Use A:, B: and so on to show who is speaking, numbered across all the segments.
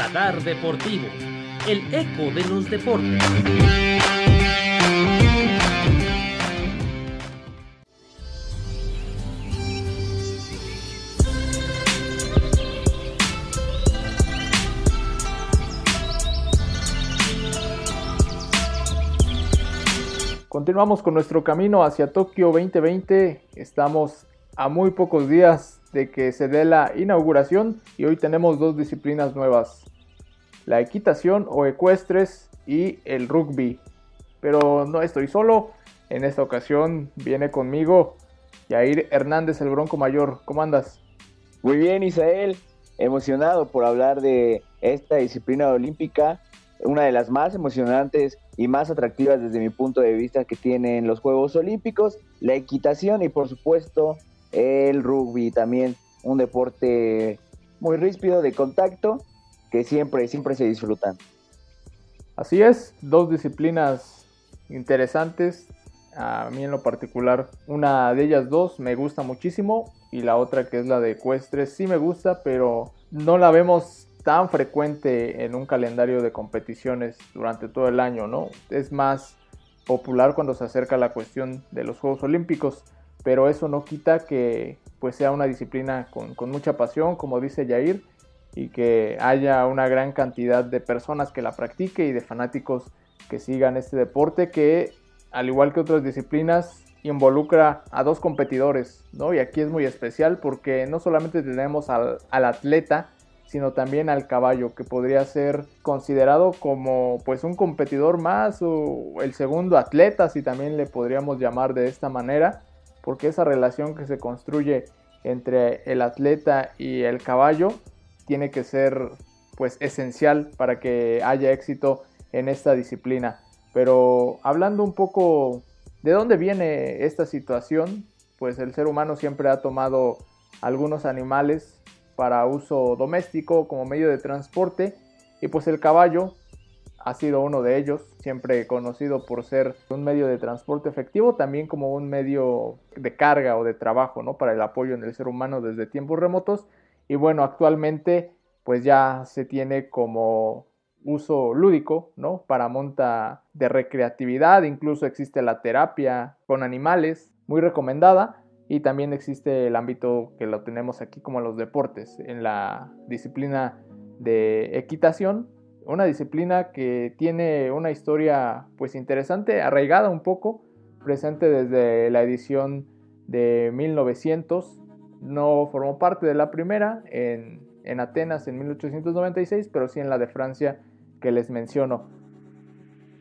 A: Radar Deportivo, el eco de los deportes.
B: Continuamos con nuestro camino hacia Tokio 2020. Estamos a muy pocos días de que se dé la inauguración y hoy tenemos dos disciplinas nuevas. La equitación o ecuestres y el rugby. Pero no estoy solo. En esta ocasión viene conmigo Yair Hernández, el Bronco Mayor. ¿Cómo andas?
C: Muy bien, Isael. Emocionado por hablar de esta disciplina olímpica una de las más emocionantes y más atractivas desde mi punto de vista que tienen los Juegos Olímpicos, la equitación y por supuesto el rugby, también un deporte muy ríspido de contacto que siempre, siempre se disfrutan.
B: Así es, dos disciplinas interesantes. A mí en lo particular, una de ellas dos me gusta muchísimo y la otra que es la de ecuestres sí me gusta, pero no la vemos tan frecuente en un calendario de competiciones durante todo el año, ¿no? Es más popular cuando se acerca la cuestión de los Juegos Olímpicos, pero eso no quita que pues sea una disciplina con, con mucha pasión, como dice Jair, y que haya una gran cantidad de personas que la practique y de fanáticos que sigan este deporte que, al igual que otras disciplinas, involucra a dos competidores, ¿no? Y aquí es muy especial porque no solamente tenemos al, al atleta, sino también al caballo, que podría ser considerado como pues un competidor más o el segundo atleta, si también le podríamos llamar de esta manera, porque esa relación que se construye entre el atleta y el caballo tiene que ser pues esencial para que haya éxito en esta disciplina. Pero hablando un poco de dónde viene esta situación, pues el ser humano siempre ha tomado algunos animales para uso doméstico como medio de transporte y pues el caballo ha sido uno de ellos, siempre conocido por ser un medio de transporte efectivo, también como un medio de carga o de trabajo, ¿no? Para el apoyo en el ser humano desde tiempos remotos. Y bueno, actualmente pues ya se tiene como uso lúdico, ¿no? Para monta de recreatividad, incluso existe la terapia con animales, muy recomendada. Y también existe el ámbito que lo tenemos aquí como los deportes, en la disciplina de equitación, una disciplina que tiene una historia pues interesante, arraigada un poco, presente desde la edición de 1900, no formó parte de la primera en, en Atenas en 1896, pero sí en la de Francia que les menciono.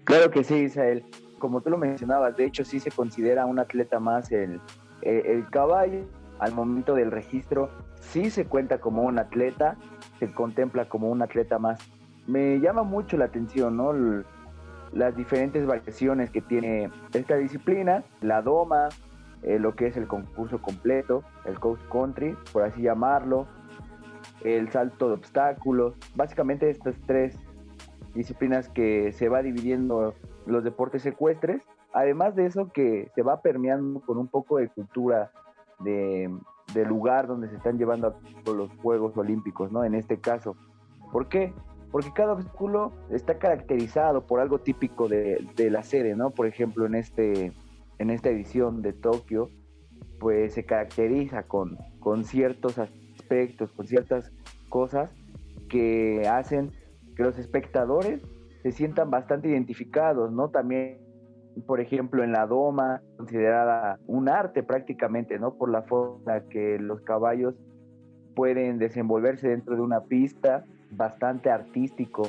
C: Claro que sí, Isael. Como tú lo mencionabas, de hecho sí se considera un atleta más el, el caballo al momento del registro sí se cuenta como un atleta, se contempla como un atleta más. Me llama mucho la atención, ¿no? las diferentes variaciones que tiene esta disciplina, la doma, eh, lo que es el concurso completo, el coast country, por así llamarlo, el salto de obstáculos, básicamente estas tres disciplinas que se va dividiendo los deportes ecuestres Además de eso que se va permeando con un poco de cultura de, del lugar donde se están llevando los Juegos Olímpicos, ¿no? En este caso. ¿Por qué? Porque cada obstáculo está caracterizado por algo típico de, la serie, ¿no? Por ejemplo, en, este, en esta edición de Tokio, pues se caracteriza con, con ciertos aspectos, con ciertas cosas que hacen que los espectadores se sientan bastante identificados, ¿no? También por ejemplo, en la doma, considerada un arte prácticamente, ¿no? Por la forma que los caballos pueden desenvolverse dentro de una pista, bastante artístico.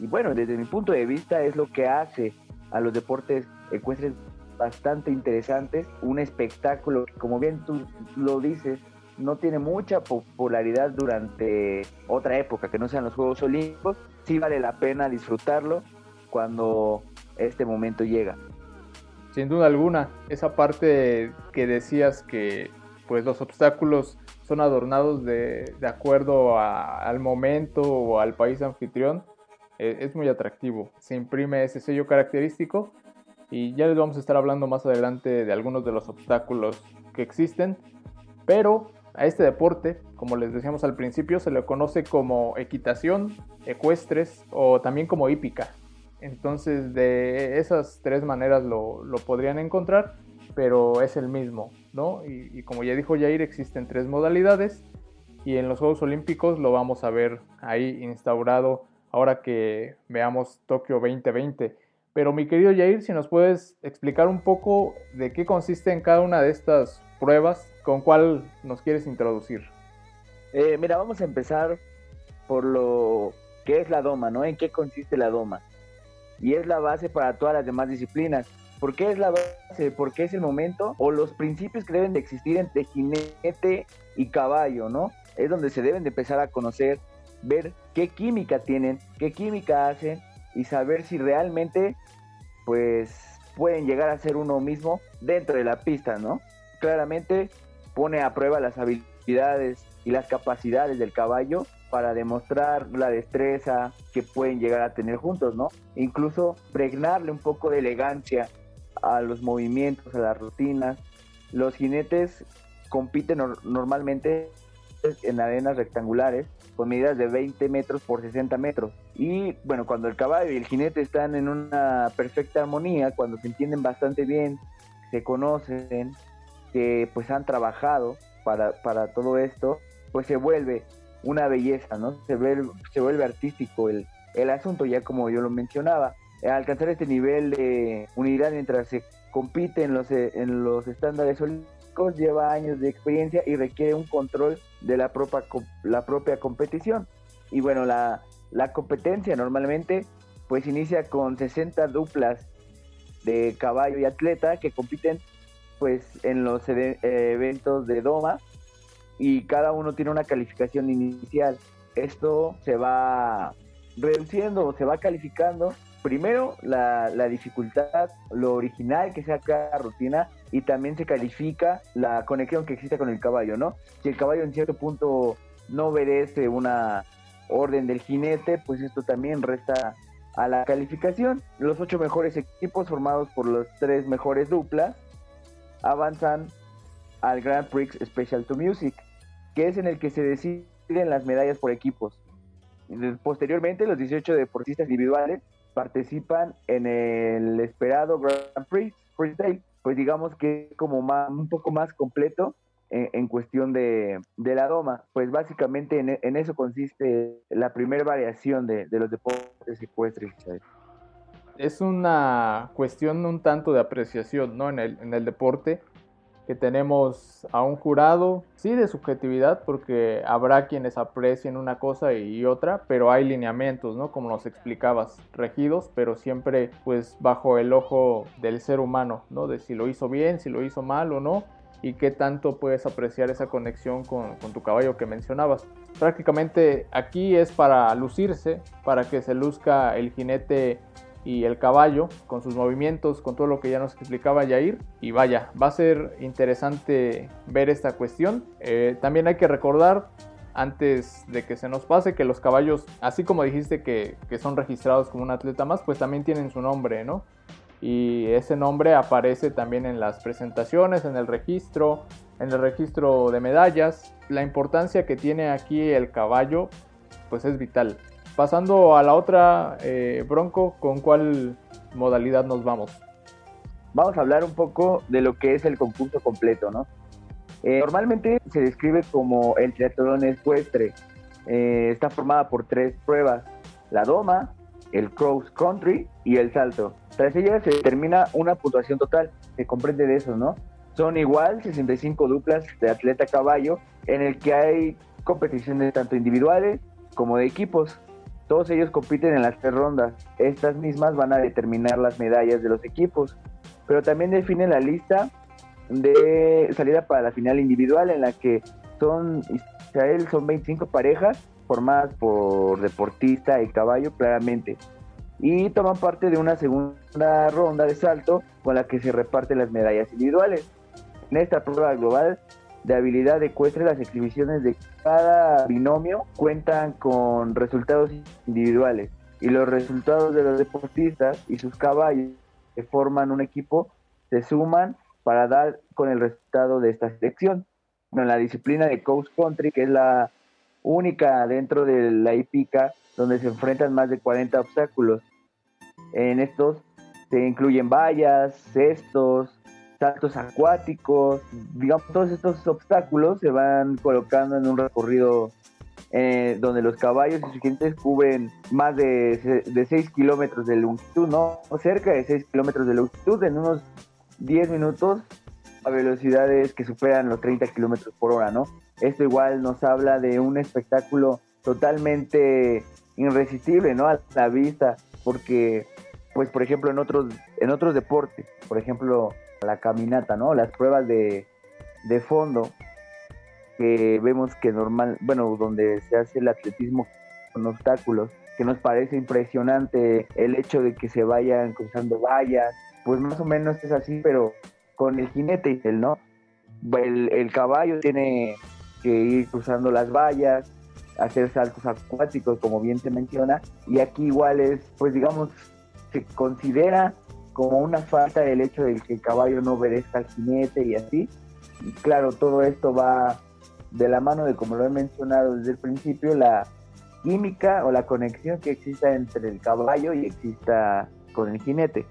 C: Y bueno, desde mi punto de vista es lo que hace a los deportes ecuestres bastante interesantes, un espectáculo que como bien tú lo dices, no tiene mucha popularidad durante otra época que no sean los Juegos Olímpicos, sí vale la pena disfrutarlo cuando este momento llega.
B: Sin duda alguna, esa parte que decías que pues los obstáculos son adornados de, acuerdo al momento o al país anfitrión, eh, es muy atractivo. Se imprime ese sello característico y ya les vamos a estar hablando más adelante de algunos de los obstáculos que existen. Pero A este deporte, como les decíamos al principio, se le conoce como equitación, ecuestres o también como hípica. Entonces de esas tres maneras lo, podrían encontrar, pero es el mismo, ¿no? Y, y como ya dijo Jair, existen tres modalidades y en los Juegos Olímpicos lo vamos a ver ahí instaurado ahora que veamos Tokio 2020. Pero mi querido Jair, si nos puedes explicar un poco de qué consiste en cada una de estas pruebas, con cuál nos quieres introducir.
C: Eh, mira, vamos a empezar por lo que es la doma, ¿no? ¿En qué consiste la doma? Y es la base para todas las demás disciplinas. ¿Por qué es la base? Porque es el momento o los principios que deben de existir entre jinete y caballo, ¿no? Es donde se deben de empezar a conocer, ver qué química tienen, qué química hacen y saber si realmente pues pueden llegar a ser uno mismo dentro de la pista, ¿no? Claramente pone a prueba las habilidades y las capacidades del caballo para demostrar la destreza que pueden llegar a tener juntos, ¿no? Incluso pregnarle un poco de elegancia a los movimientos, a las rutinas. Los jinetes compiten normalmente en arenas rectangulares con medidas de 20 metros por 60 metros. Y bueno, cuando el caballo y el jinete están en una perfecta armonía, cuando se entienden bastante bien, se conocen, que pues han trabajado para, para todo esto, pues se vuelve una belleza, ¿no? Se vuelve, se vuelve artístico el, el asunto, ya como yo lo mencionaba. Alcanzar este nivel de unidad mientras se compite en los, en los estándares olímpicos lleva años de experiencia y requiere un control de la propia, la propia competición. Y bueno, la, la competencia normalmente pues inicia con 60 duplas de caballo y atleta que compiten pues en los eventos de Doma y cada uno tiene una calificación inicial. Esto se va reduciendo se va calificando primero la, la, dificultad, lo original que sea cada rutina y también se califica la conexión que existe con el caballo, ¿no? Si el caballo en cierto punto no obedece una orden del jinete, pues esto también resta a la calificación. Los ocho mejores equipos formados por los tres mejores duplas avanzan al Grand Prix Special to Music, que es en el que se deciden las medallas por equipos. Posteriormente, los 18 deportistas individuales participan en el esperado Grand Prix Freestyle, pues digamos que es como más, un poco más completo en, cuestión de, la doma. Pues básicamente en, eso consiste la primera variación de, los deportes ecuestres.
B: Es una cuestión un tanto de apreciación ¿no? en, el, deporte que tenemos a un jurado, sí de subjetividad, porque habrá quienes aprecien una cosa y otra, pero hay lineamientos, ¿no? Como nos explicabas, regidos, pero siempre pues bajo el ojo del ser humano, ¿no? De si lo hizo bien, si lo hizo mal o no, y qué tanto puedes apreciar esa conexión con, tu caballo que mencionabas. Prácticamente aquí es para lucirse, para que se luzca el jinete y el caballo con sus movimientos, con todo lo que ya nos explicaba Yair. Y vaya, va a ser interesante ver esta cuestión. Eh, también hay que recordar, antes de que se nos pase, que los caballos, así como dijiste que, que son registrados como un atleta más, pues también tienen su nombre, ¿no? Y ese nombre aparece también en las presentaciones, en el registro, en el registro de medallas. La importancia que tiene aquí el caballo, pues es vital. Pasando a la otra, eh, Bronco, ¿con cuál modalidad nos vamos?
C: Vamos a hablar un poco de lo que es el concurso completo, ¿no? Eh, normalmente se describe como el triatlón ecuestre. Eh, está formada por tres pruebas, la doma, el cross country y el salto. Tras ellas se determina una puntuación total, se comprende de eso, ¿no? Son igual 65 duplas de atleta caballo, en el que hay competiciones tanto individuales como de equipos. Todos ellos compiten en las tres rondas. Estas mismas van a determinar las medallas de los equipos, pero también definen la lista de salida para la final individual en la que son Israel son 25 parejas formadas por deportista y caballo claramente y toman parte de una segunda ronda de salto con la que se reparten las medallas individuales. En esta prueba global de habilidad ecuestre, las exhibiciones de cada binomio cuentan con resultados individuales y los resultados de los deportistas y sus caballos que forman un equipo se suman para dar con el resultado de esta selección. en la disciplina de Coast Country, que es la única dentro de la hípica donde se enfrentan más de 40 obstáculos. En estos se incluyen vallas, cestos, saltos acuáticos, digamos, todos estos obstáculos se van colocando en un recorrido eh, donde los caballos y sus jinetes cubren más de, de 6 kilómetros de longitud, ¿no? O cerca de 6 kilómetros de longitud en unos 10 minutos a velocidades que superan los 30 kilómetros por hora, ¿no? Esto igual nos habla de un espectáculo totalmente irresistible, ¿no? A la vista, porque, pues, por ejemplo, en otros, en otros deportes, por ejemplo, la caminata, ¿no? Las pruebas de, de fondo, que vemos que normal, bueno, donde se hace el atletismo con obstáculos, que nos parece impresionante el hecho de que se vayan cruzando vallas, pues más o menos es así, pero con el jinete, el no. El caballo tiene que ir cruzando las vallas, hacer saltos acuáticos, como bien se menciona, y aquí igual es, pues digamos, se considera como una falta el hecho de que el caballo no obedezca al jinete y así. Y claro, todo esto va de la mano de, como lo he mencionado desde el principio, la química o la conexión que exista entre el caballo y exista con el jinete.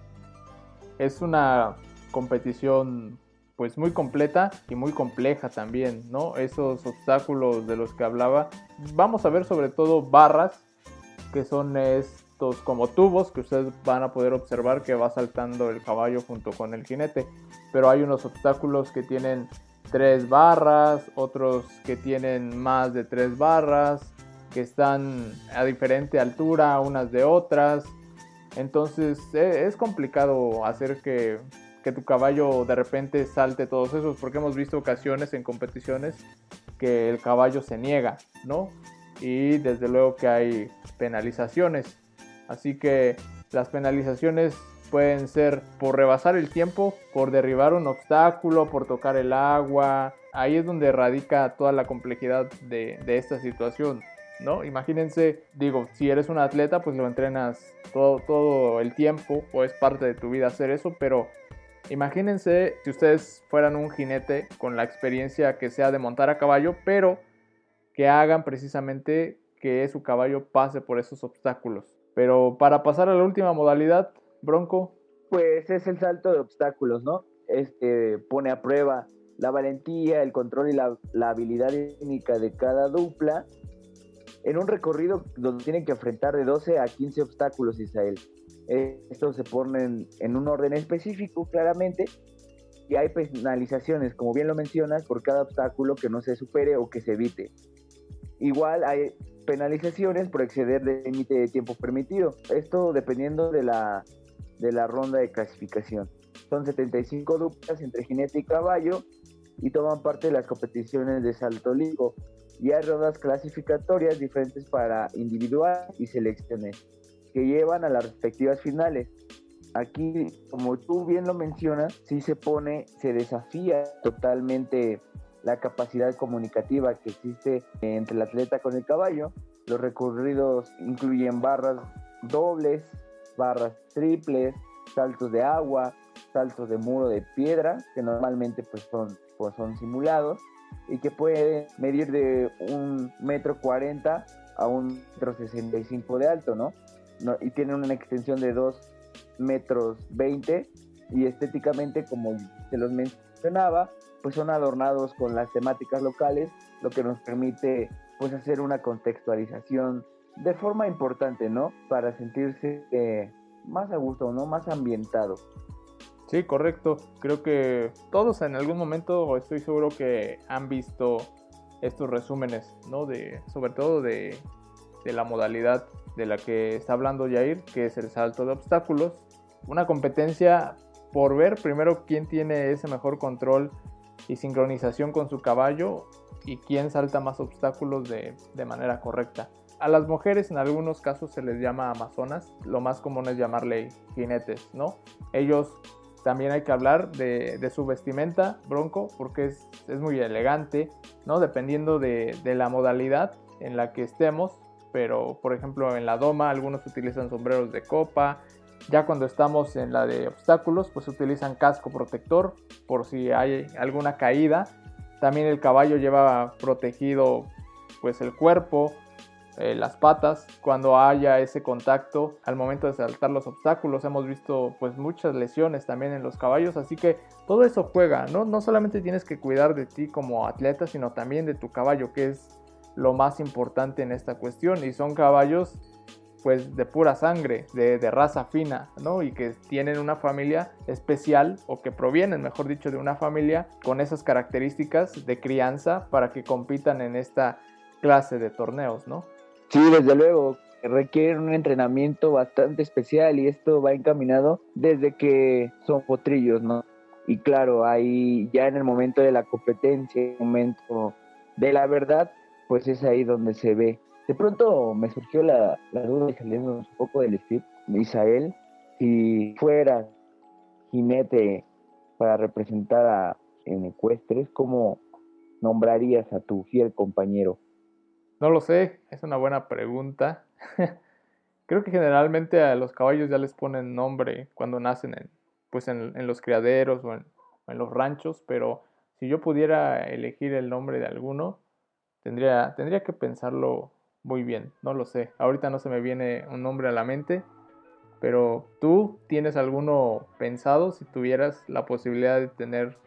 B: Es una competición pues muy completa y muy compleja también, ¿no? Esos obstáculos de los que hablaba. Vamos a ver sobre todo barras, que son estos como tubos que ustedes van a poder observar que va saltando el caballo junto con el jinete. Pero hay unos obstáculos que tienen tres barras, otros que tienen más de tres barras, que están a diferente altura unas de otras. Entonces e, es complicado hacer que que tu caballo de repente salte todos esos, porque hemos visto ocasiones en competiciones que el caballo se niega, ¿no? Y desde luego que hay penalizaciones. Así que las penalizaciones pueden ser por rebasar el tiempo, por derribar un obstáculo, por tocar el agua. Ahí es donde radica toda la complejidad de, esta situación. ¿no? Imagínense, digo, si eres un atleta, pues lo entrenas todo, todo el tiempo o es parte de tu vida hacer eso, pero Imagínense si ustedes fueran un jinete con la experiencia que sea de montar a caballo, pero que hagan precisamente que su caballo pase por esos obstáculos. Pero para pasar a la última modalidad, Bronco.
C: Pues es el salto de obstáculos, ¿no? Este pone a prueba la valentía, el control y la, la habilidad técnica de cada dupla en un recorrido donde tienen que enfrentar de 12 a 15 obstáculos, Israel. Estos se ponen en un orden específico, claramente, y hay penalizaciones, como bien lo mencionas, por cada obstáculo que no se supere o que se evite. Igual hay penalizaciones por exceder del límite de tiempo permitido. Esto dependiendo de la, de la ronda de clasificación. Son 75 duplas entre jinete y caballo y toman parte de las competiciones de salto ligo. Y hay rondas clasificatorias diferentes para individual y selecciones que llevan a las respectivas finales. Aquí, como tú bien lo mencionas, sí se pone, se desafía totalmente la capacidad comunicativa que existe entre el atleta con el caballo. Los recorridos incluyen barras dobles, barras triples, saltos de agua, saltos de muro de piedra, que normalmente pues son, pues son simulados, y que pueden medir de un metro cuarenta a un metro sesenta y cinco de alto, ¿no? y tienen una extensión de 2 metros 20 y estéticamente, como se los mencionaba, pues son adornados con las temáticas locales, lo que nos permite pues hacer una contextualización de forma importante, ¿no? Para sentirse eh, más a gusto, ¿no? Más ambientado.
B: Sí, correcto. Creo que todos en algún momento estoy seguro que han visto estos resúmenes, ¿no? De, sobre todo de, de la modalidad de la que está hablando Jair, que es el salto de obstáculos. Una competencia por ver primero quién tiene ese mejor control y sincronización con su caballo y quién salta más obstáculos de, manera correcta. A las mujeres en algunos casos se les llama amazonas, lo más común es llamarle jinetes, ¿no? Ellos también hay que hablar de, su vestimenta, bronco, porque es, muy elegante, ¿no? Dependiendo de, de la modalidad en la que estemos, pero por ejemplo en la doma algunos utilizan sombreros de copa. Ya cuando estamos en la de obstáculos, pues utilizan casco protector por si hay alguna caída También el caballo lleva protegido pues el cuerpo, eh, las patas, cuando haya ese contacto al momento de saltar los obstáculos. Hemos visto pues muchas lesiones también en los caballos, así que todo eso juega, ¿no? No solamente tienes que cuidar de ti como atleta, sino también de tu caballo, que es lo más importante en esta cuestión. Y son caballos pues de pura sangre, de, de, raza fina, ¿no? Y que tienen una familia especial o que provienen, mejor dicho, de una familia con esas características de crianza para que compitan en esta clase de torneos, ¿no?
C: Sí, desde luego, requieren un entrenamiento bastante especial y esto va encaminado desde que son potrillos, ¿no? Y claro, ahí ya en el momento de la competencia, en el momento de la verdad, pues es ahí donde se ve. De pronto me surgió la, duda de saliendo un poco del script, Isael, si fuera jinete para representar a en ecuestres, ¿cómo nombrarías a tu fiel compañero?
B: No lo sé, es una buena pregunta. Creo que generalmente a los caballos ya les ponen nombre cuando nacen en, pues en, los criaderos o en, los ranchos, pero si yo pudiera elegir el nombre de alguno, tendría, tendría que pensarlo muy bien, no lo sé. Ahorita no se me viene un nombre a la mente, pero tú tienes alguno pensado si tuvieras la posibilidad de tener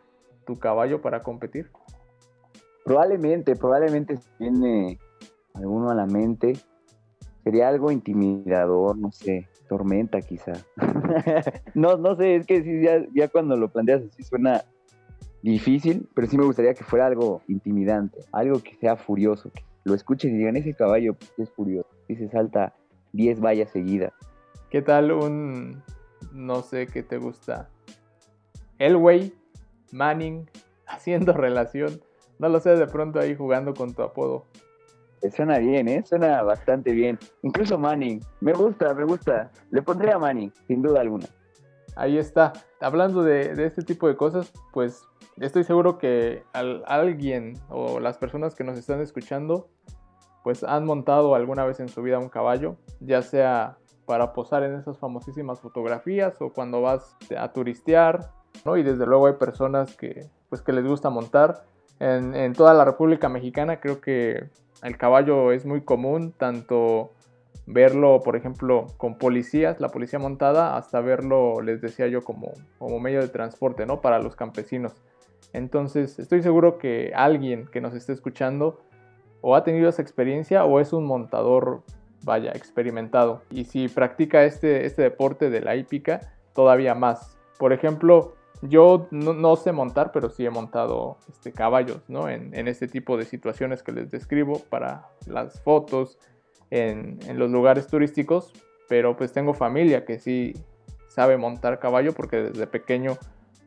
B: tu caballo para competir.
C: Probablemente, probablemente viene alguno a la mente, sería algo intimidador, no sé, tormenta quizá. no, no sé, es que sí, ya, cuando lo planteas así suena difícil, pero sí me gustaría que fuera algo intimidante, algo que sea furioso, que lo escuchen y digan, ese caballo pues, es furioso, y se salta 10 vallas seguidas.
B: ¿Qué tal un, no sé qué te gusta? Elway, Manning, haciendo relación, no lo sé, de pronto ahí jugando con tu apodo.
C: Suena bien, ¿eh? Suena bastante bien. Incluso Manning. Me gusta, me gusta. Le pondría a Manning, sin duda alguna.
B: Ahí está. Hablando de, este tipo de cosas, pues estoy seguro que alguien o las personas que nos están escuchando, pues han montado alguna vez en su vida un caballo, ya sea para posar en esas famosísimas fotografías o cuando vas a turistear, ¿no? Y desde luego hay personas que, pues, que les gusta montar. En, en toda la República Mexicana creo que el caballo es muy común, tanto verlo, por ejemplo, con policías, la policía montada, hasta verlo, les decía yo, como, como medio de transporte, ¿no? Para los campesinos. Entonces, estoy seguro que alguien que nos esté escuchando o ha tenido esa experiencia o es un montador, vaya, experimentado. Y si practica este, este deporte de la hípica, todavía más. Por ejemplo, yo no, sé montar, pero sí he montado este, caballos, ¿no? En, este tipo de situaciones que les describo para las fotos, en, los lugares turísticos, pero pues tengo familia que sí sabe montar caballo porque desde pequeño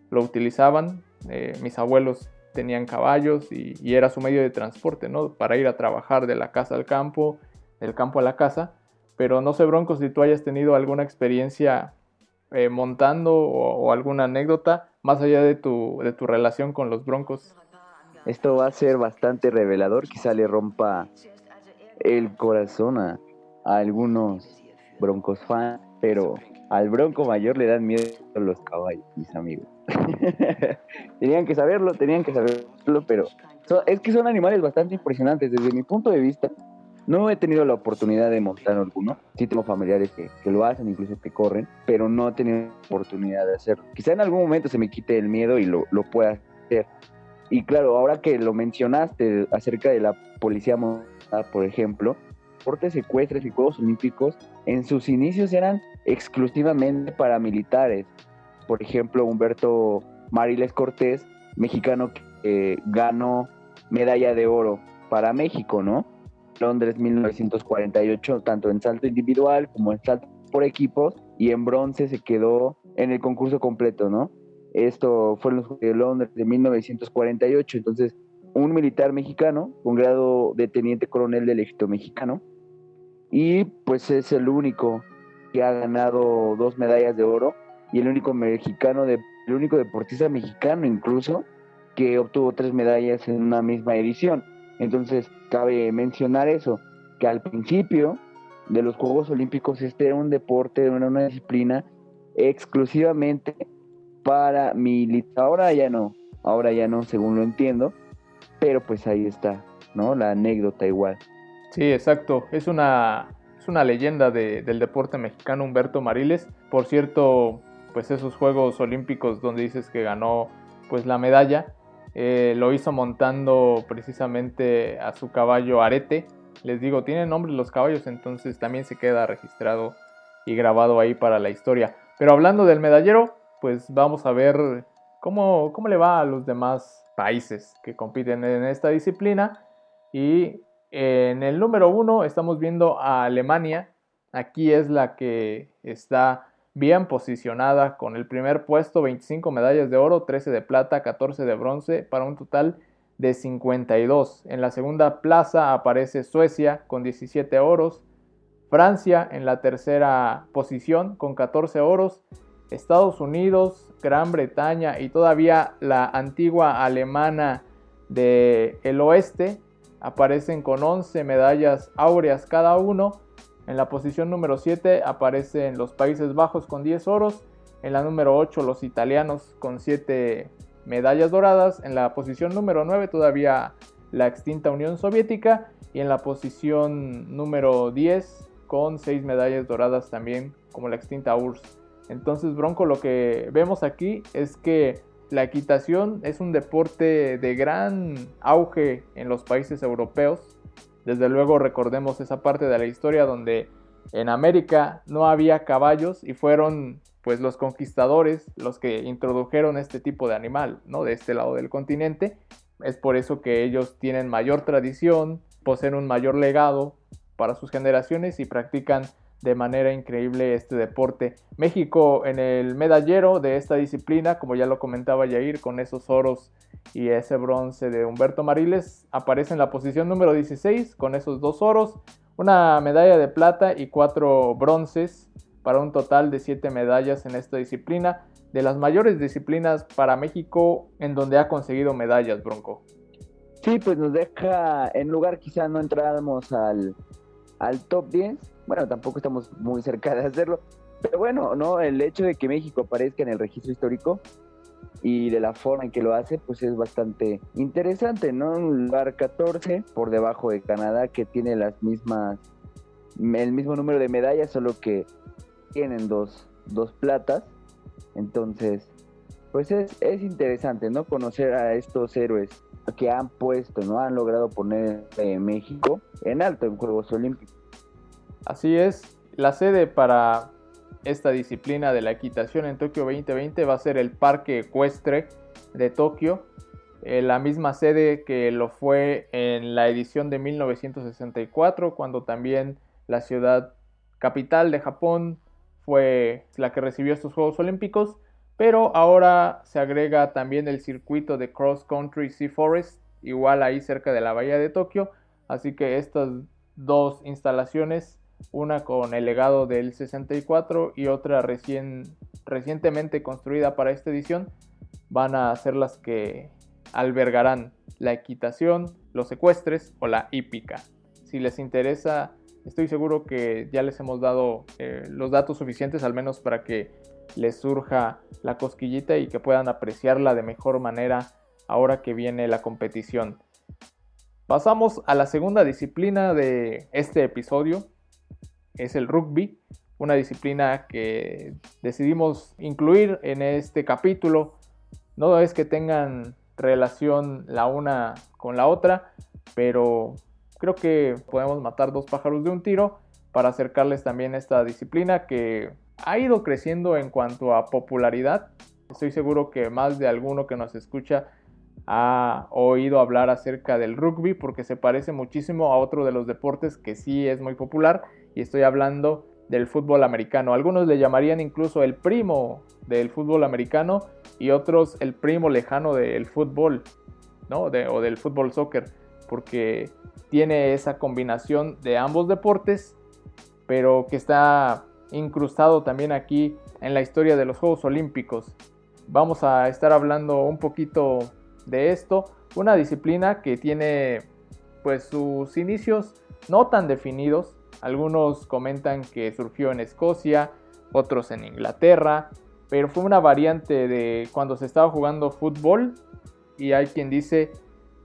B: lo utilizaban. Eh, mis abuelos tenían caballos y, era su medio de transporte, ¿no? Para ir a trabajar de la casa al campo, del campo a la casa. Pero no sé, Bronco, si tú hayas tenido alguna experiencia eh, montando o, alguna anécdota más allá de tu, de tu relación con los Broncos?
C: Esto va a ser bastante revelador, quizá le rompa el corazón a, algunos Broncos fans, pero al Bronco mayor le dan miedo los caballos, mis amigos. tenían que saberlo, tenían que saberlo, pero es que son animales bastante impresionantes desde mi punto de vista. No he tenido la oportunidad de montar alguno. Sí tengo familiares que, lo hacen, incluso que corren, pero no he tenido oportunidad de hacerlo. Quizá en algún momento se me quite el miedo y lo, lo pueda hacer. Y claro, ahora que lo mencionaste acerca de la policía montada, por ejemplo, deportes secuestres y Juegos Olímpicos en sus inicios eran exclusivamente paramilitares. Por ejemplo, Humberto Mariles Cortés, mexicano que ganó medalla de oro para México, ¿no? Londres 1948, tanto en salto individual como en salto por equipos, y en bronce se quedó en el concurso completo, ¿no? Esto fue en los Juegos de Londres de 1948, entonces un militar mexicano con grado de teniente coronel del ejército mexicano, y pues es el único que ha ganado dos medallas de oro y el único mexicano de, el único deportista mexicano incluso que obtuvo tres medallas en una misma edición. Entonces, cabe mencionar eso, que al principio de los Juegos Olímpicos este era un deporte, era una disciplina exclusivamente para militar. Ahora ya no, ahora ya no, según lo entiendo, pero pues ahí está, ¿no? La anécdota igual.
B: Sí, exacto. Es una, es una leyenda del deporte mexicano Humberto Mariles. Por cierto, pues esos Juegos Olímpicos donde dices que ganó pues la medalla, eh, lo hizo montando precisamente a su caballo Arete. Les digo, tienen nombre los caballos, entonces también se queda registrado y grabado ahí para la historia. Pero hablando del medallero, pues vamos a ver cómo, cómo le va a los demás países que compiten en esta disciplina. Y en el número uno estamos viendo a Alemania. Aquí es la que está bien posicionada con el primer puesto, 25 medallas de oro, 13 de plata, 14 de bronce, para un total de 52. En la segunda plaza aparece Suecia con 17 oros, Francia en la tercera posición con 14 oros, Estados Unidos, Gran Bretaña y todavía la antigua alemana del el oeste aparecen con 11 medallas áureas cada uno. En la posición número 7 aparecen los Países Bajos con 10 oros. En la número 8 los italianos con 7 medallas doradas. En la posición número 9 todavía la extinta Unión Soviética. Y en la posición número 10 con 6 medallas doradas también como la extinta URSS. Entonces, Bronco, lo que vemos aquí es que la equitación es un deporte de gran auge en los países europeos. Desde luego recordemos esa parte de la historia donde en América no había caballos y fueron pues los conquistadores los que introdujeron este tipo de animal, ¿no? De este lado del continente. Es por eso que ellos tienen mayor tradición, poseen un mayor legado para sus generaciones y practican de manera increíble este deporte. México en el medallero de esta disciplina, como ya lo comentaba Yair, con esos oros y ese bronce de Humberto Mariles, aparece en la posición número 16 con esos dos oros, una medalla de plata y cuatro bronces para un total de siete medallas en esta disciplina, de las mayores disciplinas para México en donde ha conseguido medallas, Bronco.
C: Sí, pues nos deja, en lugar quizá no entráramos al, al top 10, bueno, tampoco estamos muy cerca de hacerlo, pero bueno, ¿no? El hecho de que México aparezca en el registro histórico y de la forma en que lo hace, pues es bastante interesante, ¿no? Un lugar 14 por debajo de Canadá que tiene las mismas, el mismo número de medallas, solo que tienen dos, dos platas. Entonces, pues es, es interesante, ¿no? Conocer a estos héroes que han puesto, ¿no? Han logrado poner eh, México en alto en Juegos Olímpicos.
B: Así es, la sede para esta disciplina de la equitación en Tokio 2020 va a ser el Parque Ecuestre de Tokio, eh, la misma sede que lo fue en la edición de 1964, cuando también la ciudad capital de Japón fue la que recibió estos Juegos Olímpicos, pero ahora se agrega también el circuito de Cross Country Sea Forest, igual ahí cerca de la bahía de Tokio, así que estas dos instalaciones una con el legado del 64 y otra recientemente construida para esta edición, van a ser las que albergarán la equitación, los secuestres o la hípica. Si les interesa, estoy seguro que ya les hemos dado eh, los datos suficientes al menos para que les surja la cosquillita y que puedan apreciarla de mejor manera ahora que viene la competición. Pasamos a la segunda disciplina de este episodio, es el rugby, una disciplina que decidimos incluir en este capítulo. No es que tengan relación la una con la otra, pero creo que podemos matar dos pájaros de un tiro para acercarles también esta disciplina que ha ido creciendo en cuanto a popularidad. Estoy seguro que más de alguno que nos escucha ha oído hablar acerca del rugby porque se parece muchísimo a otro de los deportes que sí es muy popular y estoy hablando del fútbol americano. Algunos le llamarían incluso el primo del fútbol americano y otros el primo lejano del fútbol, ¿no? o del fútbol soccer, porque tiene esa combinación de ambos deportes, pero que está incrustado también aquí en la historia de los Juegos Olímpicos. Vamos a estar hablando un poquito de esto, una disciplina que tiene pues sus inicios no tan definidos, algunos comentan que surgió en Escocia, otros en Inglaterra, pero fue una variante de cuando se estaba jugando fútbol y hay quien dice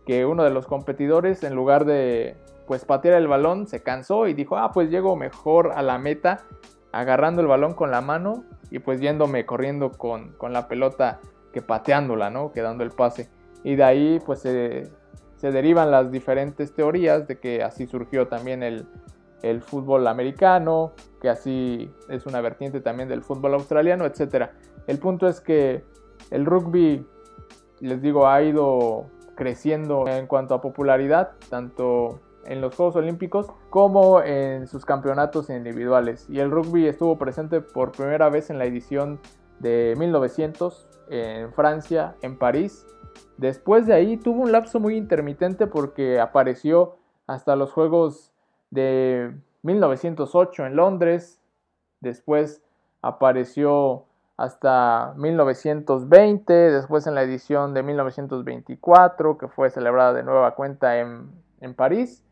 B: que uno de los competidores en lugar de pues patear el balón se cansó y dijo, ah, pues llego mejor a la meta agarrando el balón con la mano y pues yéndome corriendo con, con la pelota que pateándola, ¿no? Que dando el pase. Y de ahí pues se, derivan las diferentes teorías de que así surgió también el, el fútbol americano, que así es una vertiente también del fútbol australiano, etc. El punto es que el rugby, les digo, ha ido creciendo en cuanto a popularidad, tanto en los Juegos Olímpicos como en sus campeonatos individuales. Y el rugby estuvo presente por primera vez en la edición de 1900 en Francia, en París. Después de ahí tuvo un lapso muy intermitente porque apareció hasta los Juegos de 1908 en Londres. Después apareció hasta 1920, después en la edición de 1924, que fue celebrada de nueva cuenta en, en París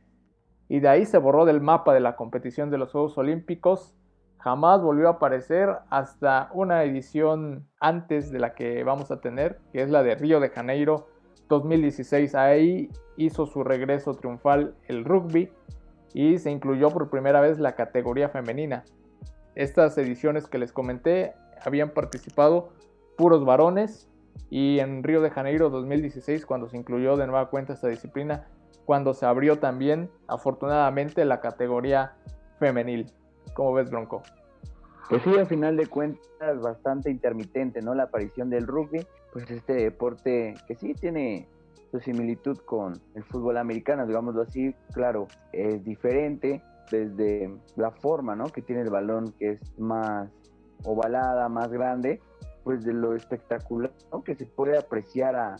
B: y de ahí se borró del mapa de la competición de los Juegos Olímpicos. Jamás volvió a aparecer hasta una edición antes de la que vamos a tener, que es la de Río de Janeiro 2016. Ahí hizo su regreso triunfal el rugby y se incluyó por primera vez la categoría femenina. Estas ediciones que les comenté habían participado puros varones y en Río de Janeiro 2016 cuando se incluyó de nueva cuenta esta disciplina cuando se abrió también, afortunadamente, la categoría femenil. ¿Cómo ves, Bronco?
C: Pues sí, al final de cuentas, bastante intermitente, ¿no? La aparición del rugby, pues este deporte que sí tiene su similitud con el fútbol americano, digámoslo así, claro, es diferente desde la forma, ¿no? Que tiene el balón, que es más ovalada, más grande, pues de lo espectacular, ¿no? Que se puede apreciar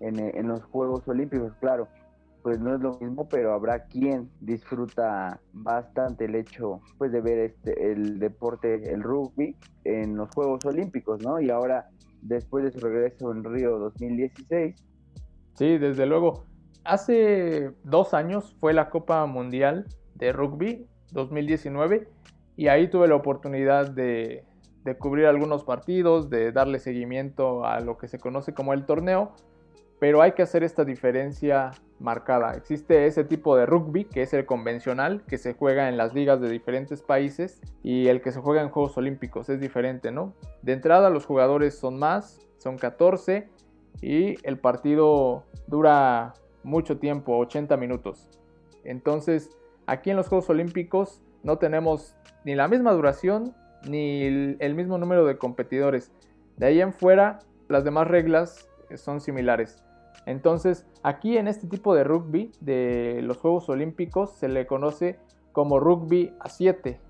C: en, en los Juegos Olímpicos, claro pues no es lo mismo, pero habrá quien disfruta bastante el hecho pues de ver este el deporte, el rugby en los Juegos Olímpicos, ¿no? Y ahora después de su regreso en Río 2016.
B: Sí, desde luego. Hace dos años fue la Copa Mundial de Rugby 2019 y ahí tuve la oportunidad de, de cubrir algunos partidos, de darle seguimiento a lo que se conoce como el torneo pero hay que hacer esta diferencia marcada. Existe ese tipo de rugby, que es el convencional, que se juega en las ligas de diferentes países, y el que se juega en Juegos Olímpicos es diferente, ¿no? De entrada los jugadores son más, son 14, y el partido dura mucho tiempo, 80 minutos. Entonces, aquí en los Juegos Olímpicos no tenemos ni la misma duración, ni el mismo número de competidores. De ahí en fuera, las demás reglas son similares. Entonces, aquí en este tipo de rugby de los Juegos Olímpicos se le conoce como rugby a 7,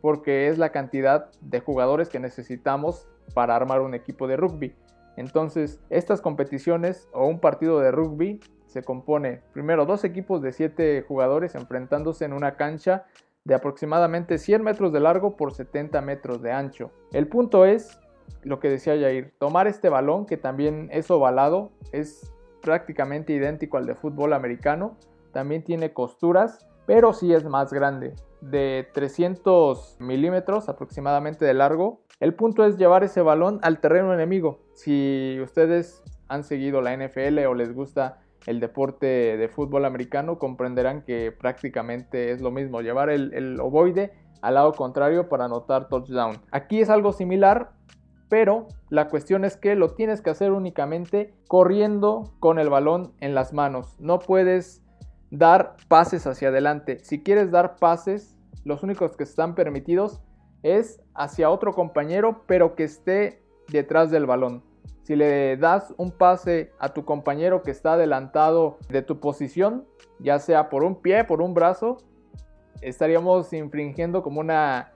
B: porque es la cantidad de jugadores que necesitamos para armar un equipo de rugby. Entonces, estas competiciones o un partido de rugby se compone primero dos equipos de 7 jugadores enfrentándose en una cancha de aproximadamente 100 metros de largo por 70 metros de ancho. El punto es lo que decía Jair, tomar este balón que también es ovalado, es prácticamente idéntico al de fútbol americano. También tiene costuras, pero sí es más grande, de 300 milímetros aproximadamente de largo. El punto es llevar ese balón al terreno enemigo. Si ustedes han seguido la NFL o les gusta el deporte de fútbol americano, comprenderán que prácticamente es lo mismo, llevar el, el ovoide al lado contrario para anotar touchdown. Aquí es algo similar, pero la cuestión es que lo tienes que hacer únicamente corriendo con el balón en las manos. No puedes dar pases hacia adelante. Si quieres dar pases, los únicos que están permitidos es hacia otro compañero, pero que esté detrás del balón. Si le das un pase a tu compañero que está adelantado de tu posición, ya sea por un pie, por un brazo, estaríamos infringiendo como una,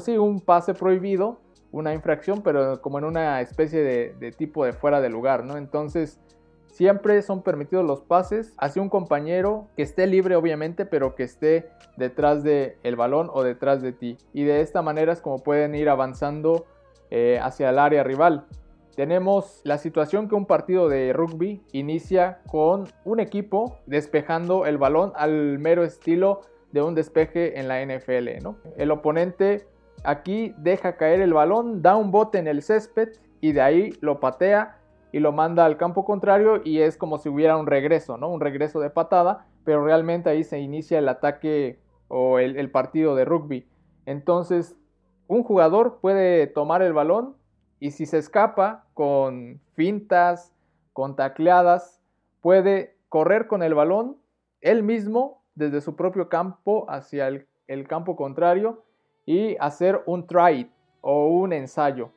B: sí, un pase prohibido una infracción, pero como en una especie de, tipo de fuera de lugar, ¿no? Entonces, siempre son permitidos los pases hacia un compañero que esté libre, obviamente, pero que esté detrás del el balón o detrás de ti. Y de esta manera es como pueden ir avanzando eh, hacia el área rival. Tenemos la situación que un partido de rugby inicia con un equipo despejando el balón al mero estilo de un despeje en la NFL, ¿no? El oponente Aquí deja caer el balón, da un bote en el césped y de ahí lo patea y lo manda al campo contrario y es como si hubiera un regreso, ¿no? Un regreso de patada, pero realmente ahí se inicia el ataque o el, partido de rugby. Entonces, un jugador puede tomar el balón y si se escapa con fintas, con tacleadas, puede correr con el balón él mismo desde su propio campo hacia el, el campo contrario y hacer un try o un ensayo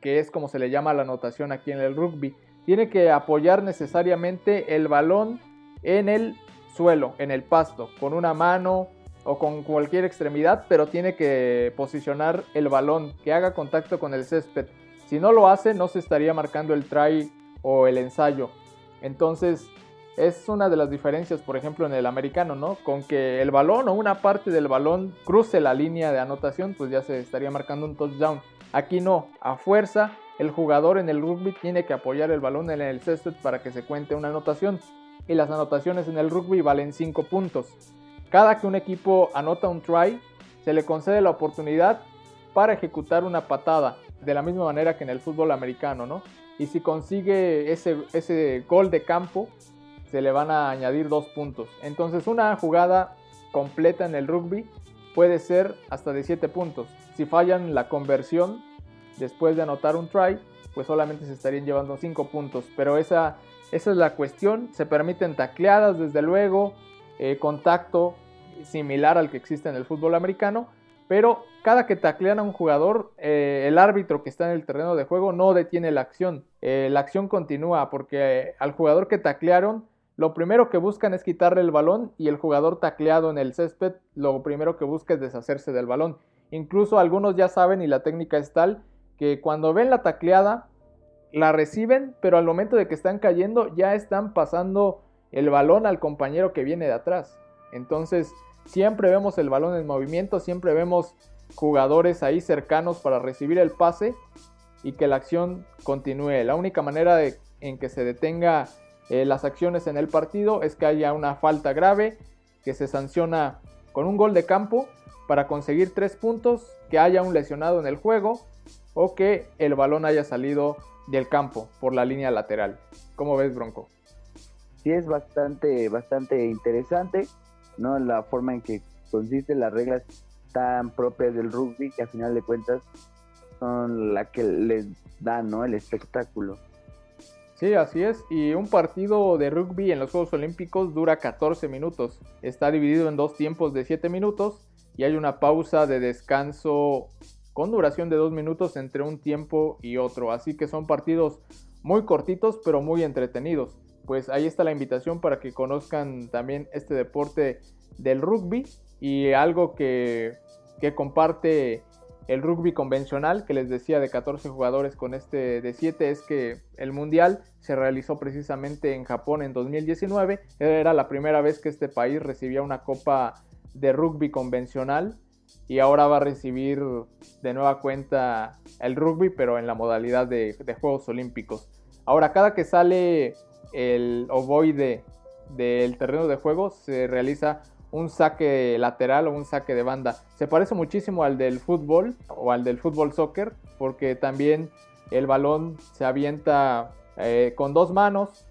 B: que es como se le llama la anotación aquí en el rugby, tiene que apoyar necesariamente el balón en el suelo, en el pasto, con una mano o con cualquier extremidad, pero tiene que posicionar el balón, que haga contacto con el césped. Si no lo hace, no se estaría marcando el try o el ensayo. Entonces, es una de las diferencias, por ejemplo, en el americano, ¿no? Con que el balón o una parte del balón cruce la línea de anotación, pues ya se estaría marcando un touchdown. Aquí no, a fuerza el jugador en el rugby tiene que apoyar el balón en el césped para que se cuente una anotación. Y las anotaciones en el rugby valen 5 puntos. Cada que un equipo anota un try, se le concede la oportunidad para ejecutar una patada, de la misma manera que en el fútbol americano, ¿no? Y si consigue ese, ese gol de campo, se le van a añadir 2 puntos. Entonces una jugada completa en el rugby puede ser hasta de 7 puntos. Si fallan la conversión después de anotar un try, pues solamente se estarían llevando 5 puntos. Pero esa, esa es la cuestión. Se permiten tacleadas, desde luego, eh, contacto similar al que existe en el fútbol americano. Pero cada que taclean a un jugador, eh, el árbitro que está en el terreno de juego no detiene la acción. Eh, la acción continúa porque al jugador que taclearon lo primero que buscan es quitarle el balón y el jugador tacleado en el césped lo primero que busca es deshacerse del balón. Incluso algunos ya saben y la técnica es tal que cuando ven la tacleada la reciben, pero al momento de que están cayendo ya están pasando el balón al compañero que viene de atrás. Entonces siempre vemos el balón en movimiento, siempre vemos jugadores ahí cercanos para recibir el pase y que la acción continúe. La única manera en que se detenga eh, las acciones en el partido es que haya una falta grave que se sanciona con un gol de campo para conseguir tres puntos, que haya un lesionado en el juego o que el balón haya salido del campo por la línea lateral. ¿Cómo ves, Bronco?
C: Sí, es bastante, bastante interesante, ¿no? La forma en que consisten las reglas tan propias del rugby que a final de cuentas son la que les dan, ¿no? El espectáculo.
B: Sí, así es. Y un partido de rugby en los Juegos Olímpicos dura 14 minutos. Está dividido en dos tiempos de 7 minutos y hay una pausa de descanso con duración de 2 minutos entre un tiempo y otro. Así que son partidos muy cortitos pero muy entretenidos. Pues ahí está la invitación para que conozcan también este deporte del rugby y algo que, que comparte el rugby convencional que les decía de 14 jugadores con este de 7 es que el mundial se realizó precisamente en Japón en 2019. Era la primera vez que este país recibía una copa de rugby convencional y ahora va a recibir de nueva cuenta el rugby pero en la modalidad de, Juegos Olímpicos. Ahora cada que sale el ovoide del terreno de juego se realiza un saque lateral o un saque de banda. Se parece muchísimo al del fútbol o al del fútbol soccer porque también el balón se avienta eh, con dos manos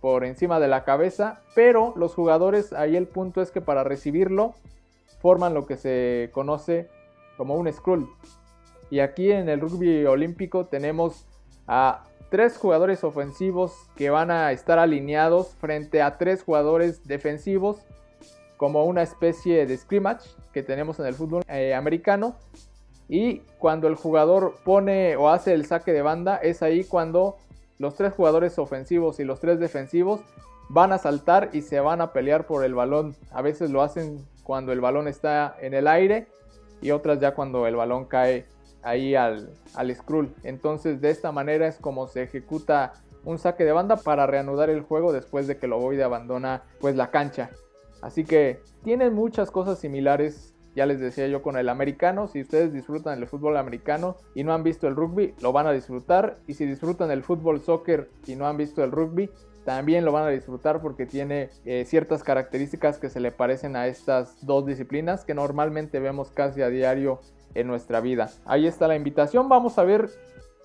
B: por encima de la cabeza, pero los jugadores ahí el punto es que para recibirlo forman lo que se conoce como un scroll. Y aquí en el rugby olímpico tenemos a tres jugadores ofensivos que van a estar alineados frente a tres jugadores defensivos como una especie de scrimmage que tenemos en el fútbol eh, americano. Y cuando el jugador pone o hace el saque de banda, es ahí cuando los tres jugadores ofensivos y los tres defensivos van a saltar y se van a pelear por el balón. A veces lo hacen cuando el balón está en el aire y otras ya cuando el balón cae ahí al, al scroll. Entonces de esta manera es como se ejecuta un saque de banda para reanudar el juego después de que el ovoide abandona pues la cancha. Así que tienen muchas cosas similares, ya les decía yo, con el americano. Si ustedes disfrutan el fútbol americano y no han visto el rugby, lo van a disfrutar. Y si disfrutan el fútbol soccer y no han visto el rugby, también lo van a disfrutar porque tiene eh, ciertas características que se le parecen a estas dos disciplinas que normalmente vemos casi a diario en nuestra vida. Ahí está la invitación. Vamos a ver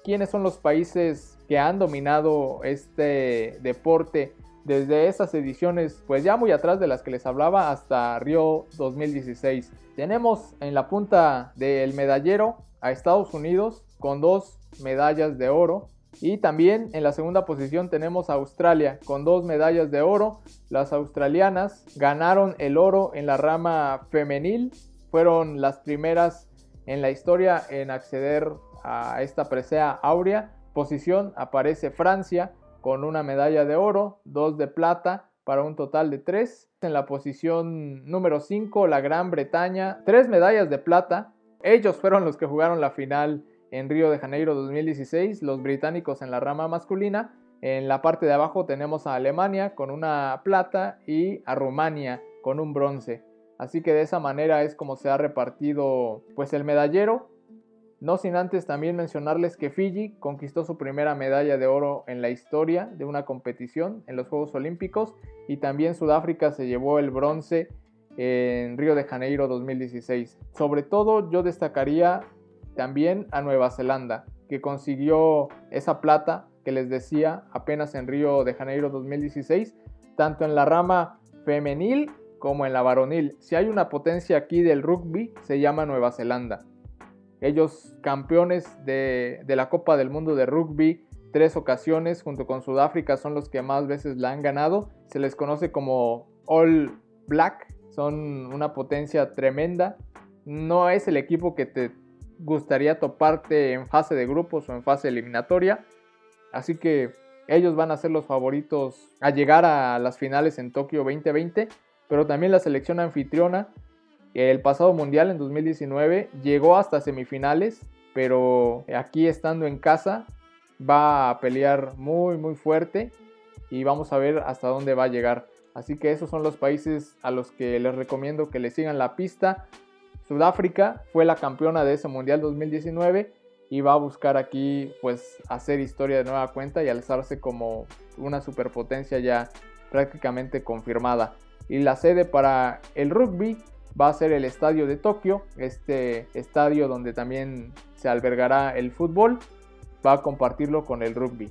B: quiénes son los países que han dominado este deporte desde esas ediciones, pues ya muy atrás de las que les hablaba, hasta Río 2016. Tenemos en la punta del medallero a Estados Unidos con dos medallas de oro. Y también en la segunda posición tenemos a Australia con dos medallas de oro. Las australianas ganaron el oro en la rama femenil. Fueron las primeras en la historia en acceder a esta presea áurea. Posición aparece Francia con una medalla de oro, dos de plata para un total de tres. En la posición número 5, la Gran Bretaña, tres medallas de plata. Ellos fueron los que jugaron la final en Río de Janeiro 2016, los británicos en la rama masculina. En la parte de abajo tenemos a Alemania con una plata y a Rumania con un bronce. Así que de esa manera es como se ha repartido pues el medallero. No sin antes también mencionarles que Fiji conquistó su primera medalla de oro en la historia de una competición en los Juegos Olímpicos y también Sudáfrica se llevó el bronce en Río de Janeiro 2016. Sobre todo yo destacaría también a Nueva Zelanda, que consiguió esa plata que les decía apenas en Río de Janeiro 2016, tanto en la rama femenil como en la varonil. Si hay una potencia aquí del rugby, se llama Nueva Zelanda. Ellos campeones de, la Copa del Mundo de Rugby tres ocasiones junto con Sudáfrica son los que más veces la han ganado. Se les conoce como All Black. Son una potencia tremenda. No es el equipo que te gustaría toparte en fase de grupos o en fase eliminatoria. Así que ellos van a ser los favoritos a llegar a las finales en Tokio 2020. Pero también la selección anfitriona el pasado mundial en 2019 llegó hasta semifinales, pero aquí estando en casa va a pelear muy muy fuerte y vamos a ver hasta dónde va a llegar. Así que esos son los países a los que les recomiendo que le sigan la pista. Sudáfrica fue la campeona de ese mundial 2019 y va a buscar aquí pues hacer historia de nueva cuenta y alzarse como una superpotencia ya prácticamente confirmada. Y la sede para el rugby va a ser el estadio de Tokio, este estadio donde también se albergará el fútbol, va a compartirlo con el rugby.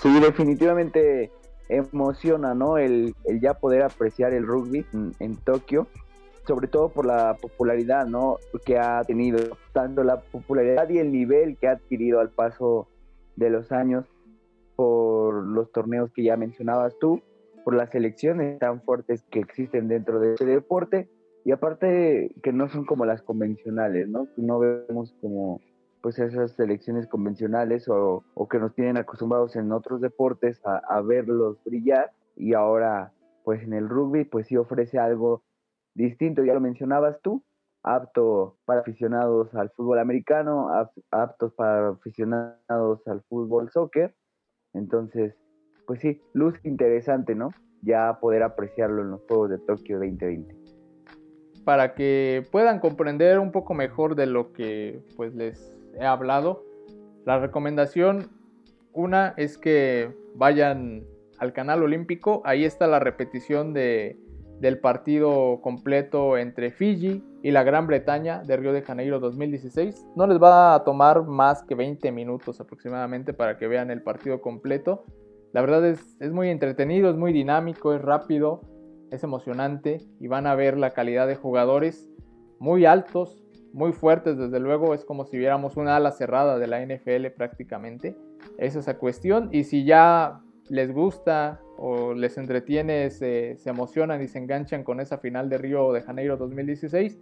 C: Sí, definitivamente emociona, ¿no? El, ya poder apreciar el rugby en, Tokio, sobre todo por la popularidad, ¿no? Que ha tenido, tanto la popularidad y el nivel que ha adquirido al paso de los años por los torneos que ya mencionabas tú, por las selecciones tan fuertes que existen dentro de este deporte y aparte que no son como las convencionales, ¿no? No vemos como pues esas selecciones convencionales o, que nos tienen acostumbrados en otros deportes a, verlos brillar y ahora pues en el rugby pues sí ofrece algo distinto, ya lo mencionabas tú, apto para aficionados al fútbol americano, aptos para aficionados al fútbol soccer, entonces pues sí, luz interesante, ¿no? Ya poder apreciarlo en los Juegos de Tokio 2020
B: para que puedan comprender un poco mejor de lo que pues les he hablado. La recomendación una es que vayan al canal olímpico, ahí está la repetición de, del partido completo entre Fiji y la Gran Bretaña de Río de Janeiro 2016. No les va a tomar más que 20 minutos aproximadamente para que vean el partido completo. La verdad es, es muy entretenido, es muy dinámico, es rápido es emocionante y van a ver la calidad de jugadores muy altos, muy fuertes, desde luego es como si viéramos una ala cerrada de la NFL prácticamente. Es esa cuestión y si ya les gusta o les entretiene, se, emocionan y se enganchan con esa final de Río de Janeiro 2016,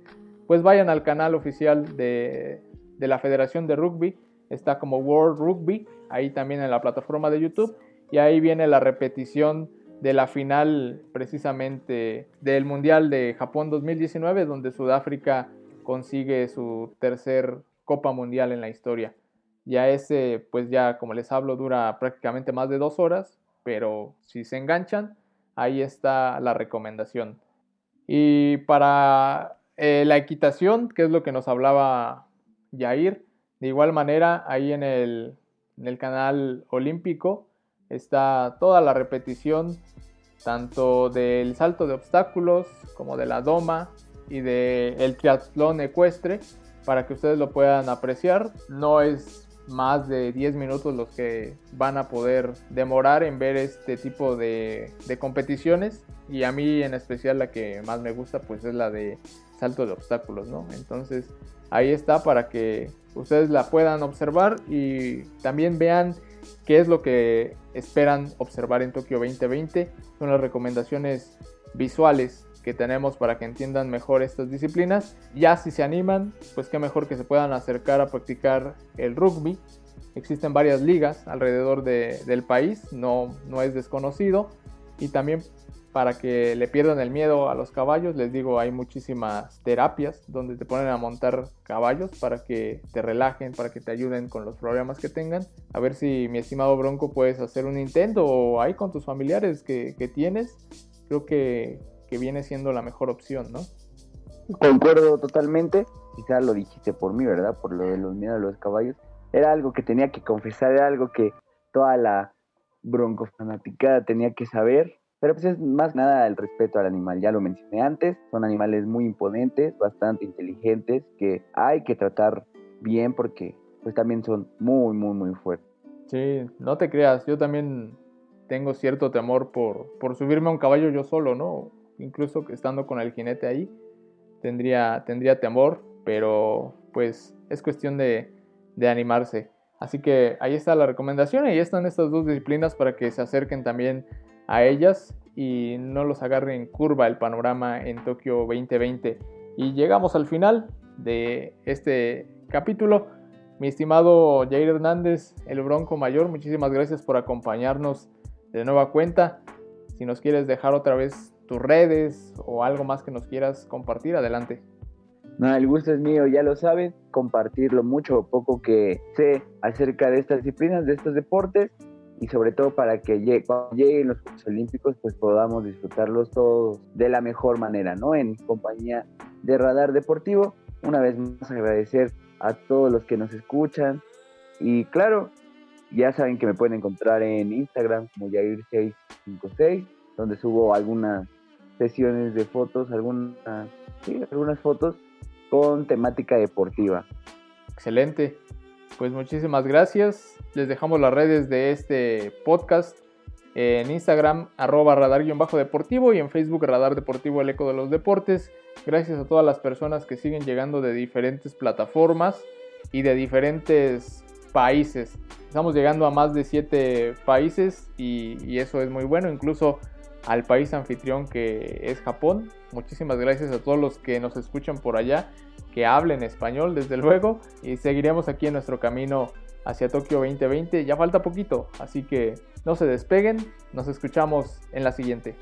B: pues vayan al canal oficial de, de la Federación de Rugby, está como World Rugby, ahí también en la plataforma de YouTube, y ahí viene la repetición de la final precisamente del Mundial de Japón 2019, donde Sudáfrica consigue su tercer Copa Mundial en la historia. Ya ese, pues ya como les hablo, dura prácticamente más de dos horas, pero si se enganchan, ahí está la recomendación. Y para eh, la equitación, que es lo que nos hablaba Jair, de igual manera, ahí en el, en el canal olímpico está toda la repetición tanto del salto de obstáculos como de la doma y del el triatlón ecuestre para que ustedes lo puedan apreciar. No es más de 10 minutos los que van a poder demorar en ver este tipo de, de, competiciones y a mí en especial la que más me gusta pues es la de salto de obstáculos, ¿no? Entonces ahí está para que ustedes la puedan observar y también vean qué es lo que esperan observar en Tokio 2020. Son las recomendaciones visuales que tenemos para que entiendan mejor estas disciplinas. Ya si se animan, pues qué mejor que se puedan acercar a practicar el rugby. Existen varias ligas alrededor del país, no, no es desconocido. Y también para que le pierdan el miedo a los caballos, les digo, hay muchísimas terapias donde te ponen a montar caballos para que te relajen, para que te ayuden con los problemas que tengan. A ver si mi estimado Bronco puedes hacer un intento ahí con tus familiares que, que tienes. Creo que, que viene siendo la mejor opción, ¿no?
C: Concuerdo totalmente. Quizás lo dijiste por mí, ¿verdad? Por lo de los miedos a los caballos. Era algo que tenía que confesar, era algo que toda la bronco fanaticada tenía que saber pero pues es más nada el respeto al animal, ya lo mencioné antes, son animales muy imponentes, bastante inteligentes, que hay que tratar bien porque pues también son muy, muy, muy fuertes.
B: Sí, no te creas, yo también tengo cierto temor por, por subirme a un caballo yo solo, ¿no? Incluso estando con el jinete ahí, tendría, tendría temor, pero pues es cuestión de, de animarse. Así que ahí está la recomendación ahí están estas dos disciplinas para que se acerquen también a ellas y no los agarre en curva el panorama en Tokio 2020. Y llegamos al final de este capítulo. Mi estimado Jair Hernández, el Bronco Mayor, muchísimas gracias por acompañarnos de nueva cuenta. Si nos quieres dejar otra vez tus redes o algo más que nos quieras compartir, adelante.
C: No, el gusto es mío, ya lo saben, compartir lo mucho o poco que sé acerca de estas disciplinas, de estos deportes y sobre todo para que cuando lleguen los Juegos Olímpicos pues podamos disfrutarlos todos de la mejor manera, ¿no? En compañía de Radar Deportivo. Una vez más agradecer a todos los que nos escuchan y claro, ya saben que me pueden encontrar en Instagram como Jair656, donde subo algunas sesiones de fotos, algunas, sí, algunas fotos con temática deportiva.
B: Excelente. Pues muchísimas gracias. Les dejamos las redes de este podcast en Instagram, arroba radar-deportivo y en Facebook Radar Deportivo El Eco de los Deportes. Gracias a todas las personas que siguen llegando de diferentes plataformas y de diferentes países. Estamos llegando a más de 7 países y, eso es muy bueno, incluso al país anfitrión que es Japón. Muchísimas gracias a todos los que nos escuchan por allá que hablen español, desde luego, y seguiremos aquí en nuestro camino hacia Tokio 2020. Ya falta poquito, así que no se despeguen, nos escuchamos en la siguiente.